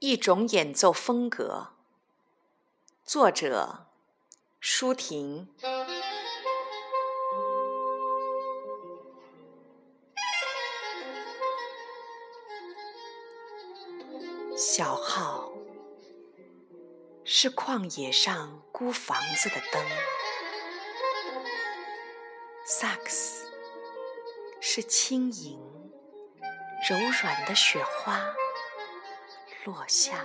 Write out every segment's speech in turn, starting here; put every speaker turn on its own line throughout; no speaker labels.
一种演奏风格。作者：舒婷。小号是旷野上孤房子的灯，萨克斯是轻盈柔软的雪花落下，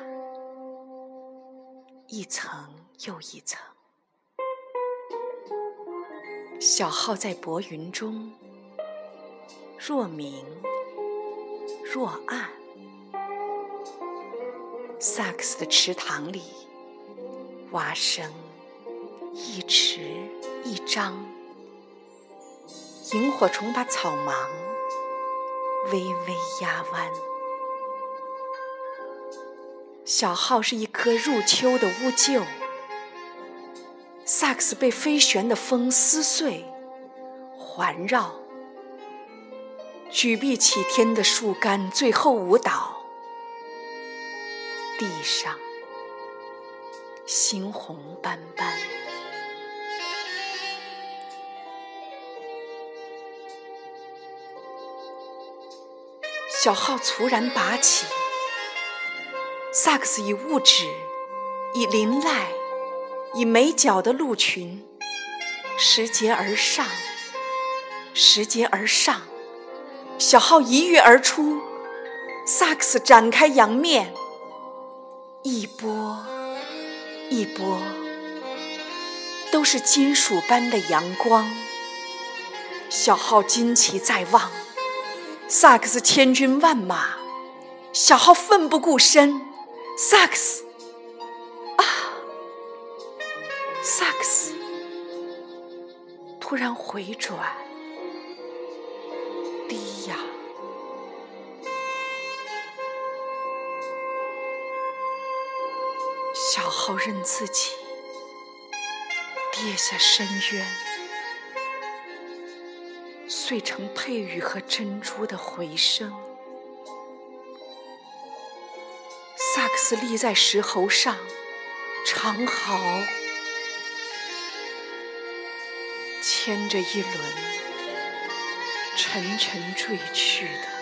一层又一层。小号在薄云中，若明若暗。萨克斯的池塘里，蛙声一池一张，萤火虫把草芒微微压弯。小号是一棵入秋的乌桕，萨克斯被飞旋的风撕碎、环绕，举臂起天的树干最后舞蹈。地上猩红斑斑，小号猝然拔起，萨克斯以物质、以鳞赖、以美角的鹿群拾节而上，拾节而上，小号一跃而出，萨克斯展开仰面。一波一波，都是金属般的阳光。小号旌旗在望，萨克斯千军万马，小号奋不顾身。萨克斯啊，萨克斯突然回转，低呀。小号认自己。跌下深渊，碎成佩玉和珍珠的回声。萨克斯立在石猴上，长嚎，牵着一轮沉沉坠去的。